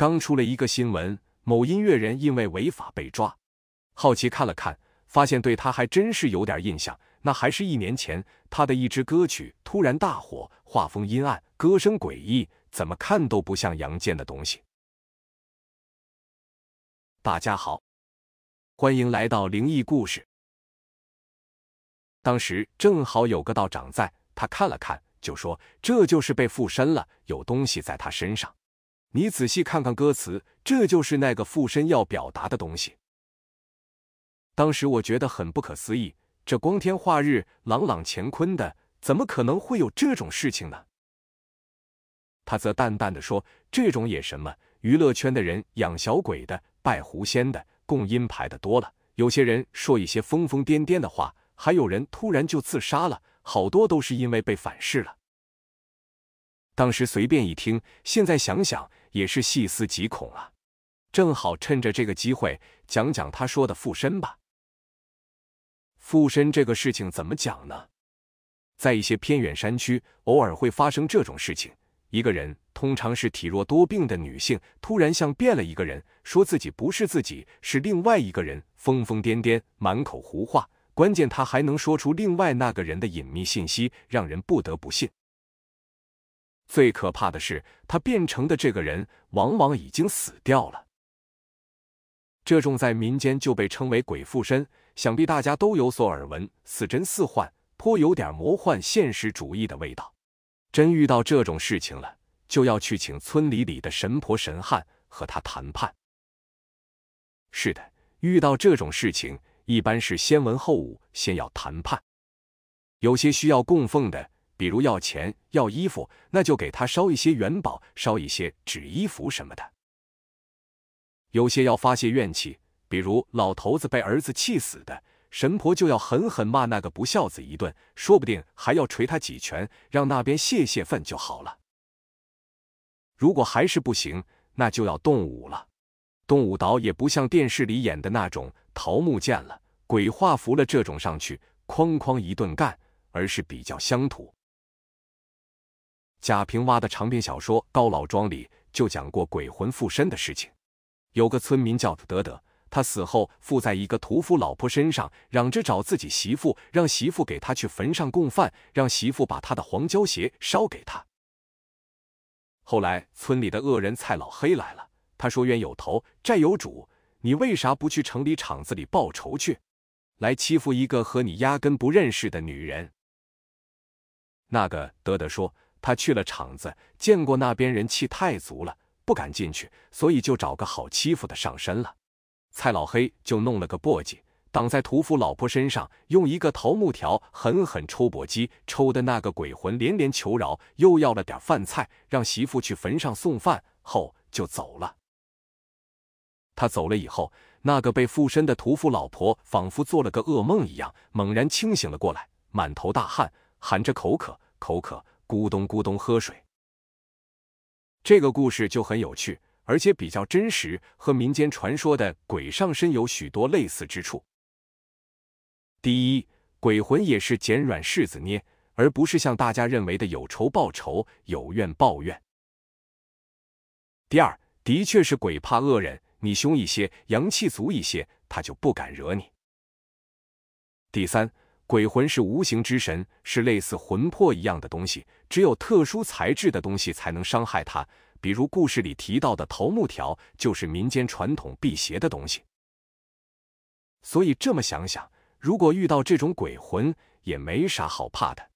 刚出了一个新闻，某音乐人因为违法被抓。好奇看了看，发现对他还真是有点印象。那还是一年前，他的一支歌曲突然大火，画风阴暗，歌声诡异，怎么看都不像杨健的东西。大家好，欢迎来到灵异故事。当时正好有个道长在，他看了看，就说：“这就是被附身了，有东西在他身上。你仔细看看歌词，这就是那个附身要表达的东西。”当时我觉得很不可思议，这光天化日、朗朗乾坤的，怎么可能会有这种事情呢？他则淡淡的说：“这种也什么，娱乐圈的人养小鬼的、拜狐仙的、供阴牌的多了，有些人说一些疯疯癫癫的话。”还有人突然就自杀了，好多都是因为被反噬了。当时随便一听，现在想想也是细思极恐啊！正好趁着这个机会讲讲他说的附身吧。附身这个事情怎么讲呢？在一些偏远山区，偶尔会发生这种事情：一个人，通常是体弱多病的女性，突然像变了一个人，说自己不是自己，是另外一个人，疯疯癫癫，满口胡话。关键他还能说出另外那个人的隐秘信息，让人不得不信。最可怕的是，他变成的这个人往往已经死掉了。这种在民间就被称为鬼附身，想必大家都有所耳闻，似真似幻，颇有点魔幻现实主义的味道。真遇到这种事情了，就要去请村里里的神婆神汉和他谈判。是的，遇到这种事情。一般是先文后武，先要谈判。有些需要供奉的，比如要钱、要衣服，那就给他烧一些元宝，烧一些纸衣服什么的。有些要发泄怨气，比如老头子被儿子气死的，神婆就要狠狠骂那个不孝子一顿，说不定还要捶他几拳，让那边泄泄愤就好了。如果还是不行，那就要动武了。动武刀也不像电视里演的那种。桃木剑了，鬼画符了，这种上去哐哐一顿干，而是比较乡土。贾平凹的长篇小说《高老庄》里就讲过鬼魂附身的事情。有个村民叫德德，他死后附在一个屠夫老婆身上，嚷着找自己媳妇，让媳妇给他去坟上供饭，让媳妇把他的黄胶鞋烧给他。后来村里的恶人蔡老黑来了，他说冤有头，债有主。你为啥不去城里厂子里报仇去，来欺负一个和你压根不认识的女人？那个德德说，他去了厂子，见过那边人气太足了，不敢进去，所以就找个好欺负的上身了。蔡老黑就弄了个簸箕挡在屠夫老婆身上，用一个桃木条狠狠抽簸箕，抽的那个鬼魂连连求饶，又要了点饭菜，让媳妇去坟上送饭后就走了。他走了以后，那个被附身的屠夫老婆仿佛做了个噩梦一样，猛然清醒了过来，满头大汗，喊着口渴，口渴，咕咚咕咚喝水。这个故事就很有趣，而且比较真实，和民间传说的鬼上身有许多类似之处。第一，鬼魂也是捡软柿子捏，而不是像大家认为的有仇报仇，有怨报怨。第二，的确是鬼怕恶人。你凶一些，阳气足一些，他就不敢惹你。第三，鬼魂是无形之神，是类似魂魄一样的东西，只有特殊材质的东西才能伤害他。比如故事里提到的桃木条，就是民间传统辟邪的东西。所以这么想想，如果遇到这种鬼魂，也没啥好怕的。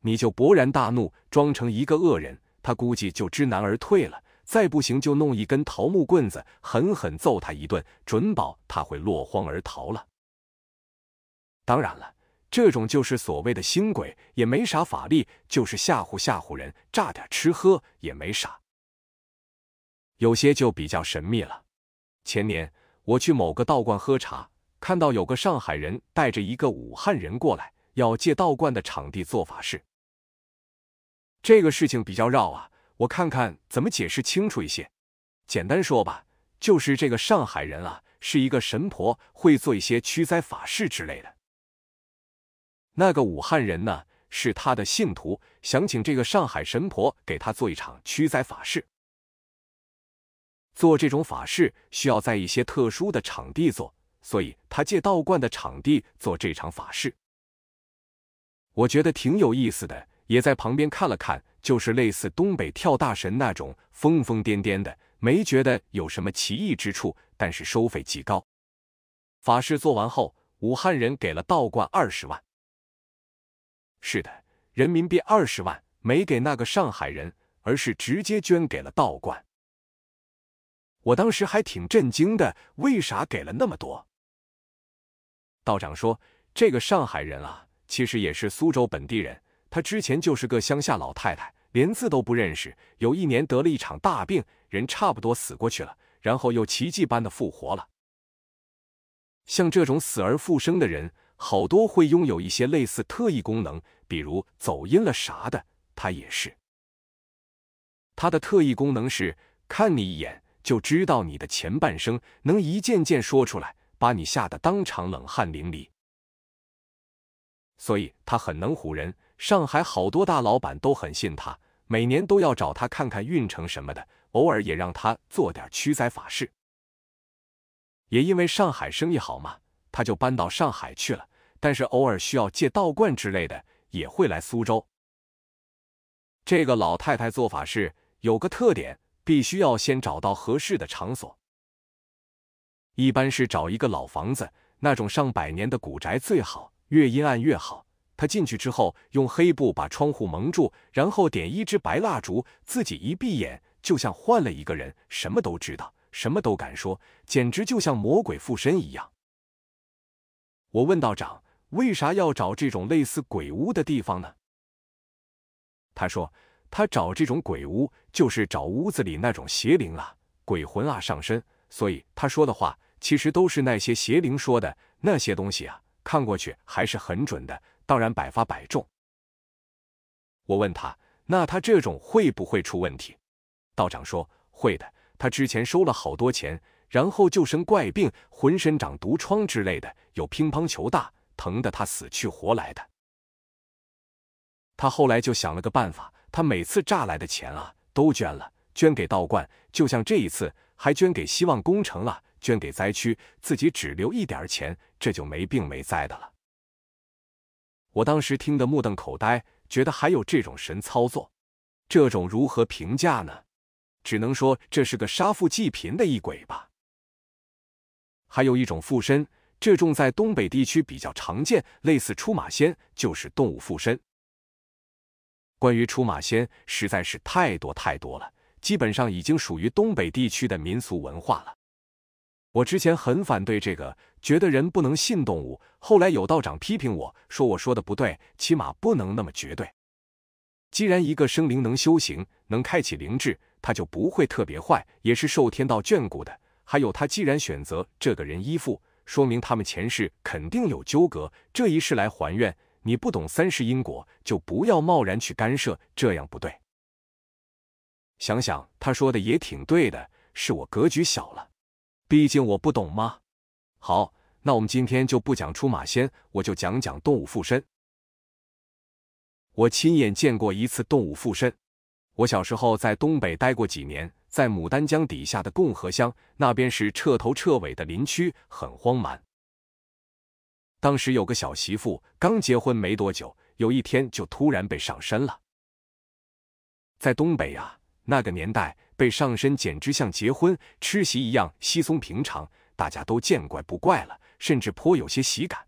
你就勃然大怒，装成一个恶人，他估计就知难而退了。再不行，就弄一根桃木棍子，狠狠揍他一顿，准保他会落荒而逃了。当然了，这种就是所谓的新鬼，也没啥法力，就是吓唬吓唬人，诈点吃喝也没啥。有些就比较神秘了。前年我去某个道观喝茶，看到有个上海人带着一个武汉人过来，要借道观的场地做法事。这个事情比较绕啊。我看看怎么解释清楚一些。简单说吧，就是这个上海人啊，是一个神婆，会做一些驱灾法事之类的。那个武汉人呢，是他的信徒，想请这个上海神婆给他做一场驱灾法事。做这种法事需要在一些特殊的场地做，所以他借道观的场地做这场法事。我觉得挺有意思的，也在旁边看了看，就是类似东北跳大神那种疯疯癫癫的，没觉得有什么奇异之处，但是收费极高。法事做完后，武汉人给了道观二十万。是的，人民币二十万，没给那个上海人，而是直接捐给了道观。我当时还挺震惊的，为啥给了那么多？道长说，这个上海人啊。其实也是苏州本地人，他之前就是个乡下老太太，连字都不认识。有一年得了一场大病，人差不多死过去了，然后又奇迹般的复活了。像这种死而复生的人，好多会拥有一些类似特异功能，比如走阴了啥的，他也是。他的特异功能是看你一眼就知道你的前半生，能一件件说出来，把你吓得当场冷汗淋漓。所以他很能唬人，上海好多大老板都很信他，每年都要找他看看运程什么的，偶尔也让他做点驱灾法事。也因为上海生意好嘛，他就搬到上海去了。但是偶尔需要借道观之类的，也会来苏州。这个老太太做法是有个特点，必须要先找到合适的场所，一般是找一个老房子，那种上百年的古宅最好。越阴暗越好。他进去之后，用黑布把窗户蒙住，然后点一支白蜡烛，自己一闭眼，就像换了一个人，什么都知道，什么都敢说，简直就像魔鬼附身一样。我问道长：“为啥要找这种类似鬼屋的地方呢？”他说：“他找这种鬼屋，就是找屋子里那种邪灵啊、鬼魂啊上身。所以他说的话，其实都是那些邪灵说的那些东西啊。”看过去还是很准的，当然百发百中。我问他：“那他这种会不会出问题？”道长说：“会的。他之前收了好多钱，然后就生怪病，浑身长毒疮之类的，有乒乓球大，疼得他死去活来的。他后来就想了个办法，他每次诈来的钱啊，都捐了，捐给道观，就像这一次还捐给希望工程了。”捐给灾区，自己只留一点钱，这就没病没灾的了。我当时听得目瞪口呆，觉得还有这种神操作，这种如何评价呢？只能说这是个杀富济贫的异鬼吧。还有一种附身，这种在东北地区比较常见，类似出马仙，就是动物附身。关于出马仙，实在是太多太多了，基本上已经属于东北地区的民俗文化了。我之前很反对这个，觉得人不能信动物。后来有道长批评我说我说的不对，起码不能那么绝对。既然一个生灵能修行，能开启灵智，他就不会特别坏，也是受天道眷顾的。还有，他既然选择这个人依附，说明他们前世肯定有纠葛，这一世来还愿。你不懂三世因果，就不要贸然去干涉，这样不对。想想他说的也挺对的，是我格局小了。毕竟我不懂吗？好，那我们今天就不讲出马仙，我就讲讲动物附身。我亲眼见过一次动物附身。我小时候在东北待过几年，在牡丹江底下的共和乡，那边是彻头彻尾的林区，很荒蛮。当时有个小媳妇刚结婚没多久，有一天就突然被上身了。在东北呀，那个年代。被上身简直像结婚吃席一样稀松平常，大家都见怪不怪了，甚至颇有些喜感。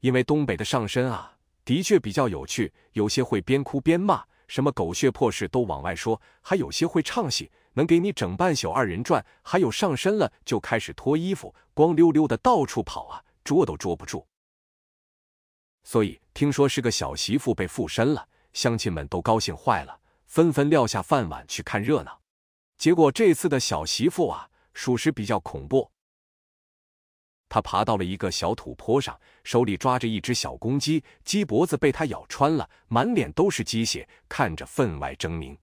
因为东北的上身啊，的确比较有趣，有些会边哭边骂，什么狗血破事都往外说，还有些会唱戏，能给你整半宿二人转。还有上身了就开始脱衣服，光溜溜的到处跑啊，捉都捉不住。所以听说是个小媳妇被附身了，乡亲们都高兴坏了。纷纷撂下饭碗去看热闹，结果这次的小媳妇啊，属实比较恐怖。他爬到了一个小土坡上，手里抓着一只小公鸡，鸡脖子被他咬穿了，满脸都是鸡血，看着分外狰狞。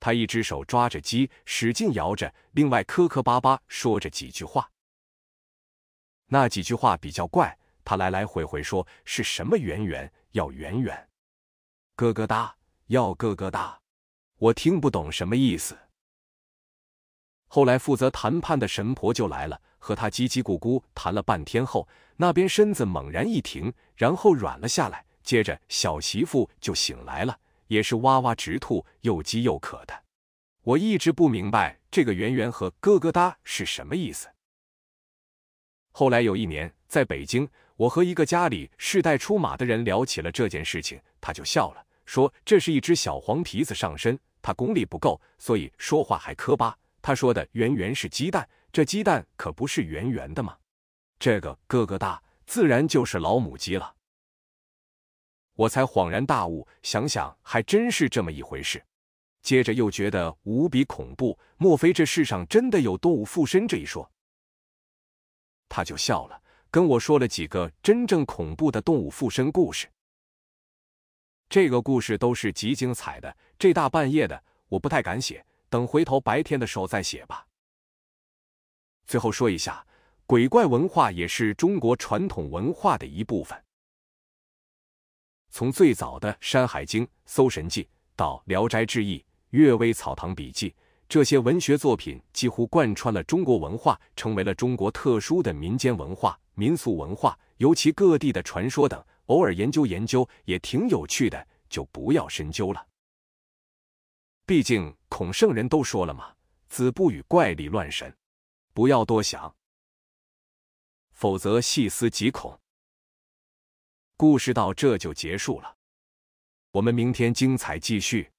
他一只手抓着鸡，使劲摇着，另外磕磕巴巴说着几句话。那几句话比较怪，他来来回回说是什么圆圆要圆圆，咯咯哒。要咯咯哒，我听不懂什么意思。后来负责谈判的神婆就来了，和他叽叽咕咕谈了半天后，那边身子猛然一停，然后软了下来。接着小媳妇就醒来了，也是哇哇直吐，又饥又渴的。我一直不明白这个圆圆和咯咯哒是什么意思。后来有一年在北京，我和一个家里世代出马的人聊起了这件事情，他就笑了，说这是一只小黄皮子上身，他功力不够，所以说话还磕巴。他说的圆圆是鸡蛋，这鸡蛋可不是圆圆的吗？这个咯咯大自然就是老母鸡了。我才恍然大悟，想想还真是这么一回事。接着又觉得无比恐怖，莫非这世上真的有动物附身这一说？他就笑了，跟我说了几个真正恐怖的动物附身故事。这个故事都是极精彩的，这大半夜的我不太敢写，等回头白天的时候再写吧。最后说一下，鬼怪文化也是中国传统文化的一部分。从最早的《山海经》《搜神记》到《聊斋志异》。《阅微草堂笔记》这些文学作品几乎贯穿了中国文化，成为了中国特殊的民间文化、民俗文化，尤其各地的传说等，偶尔研究研究也挺有趣的，就不要深究了。毕竟孔圣人都说了嘛：“子不语怪力乱神，不要多想，否则细思极恐。”故事到这就结束了，我们明天精彩继续。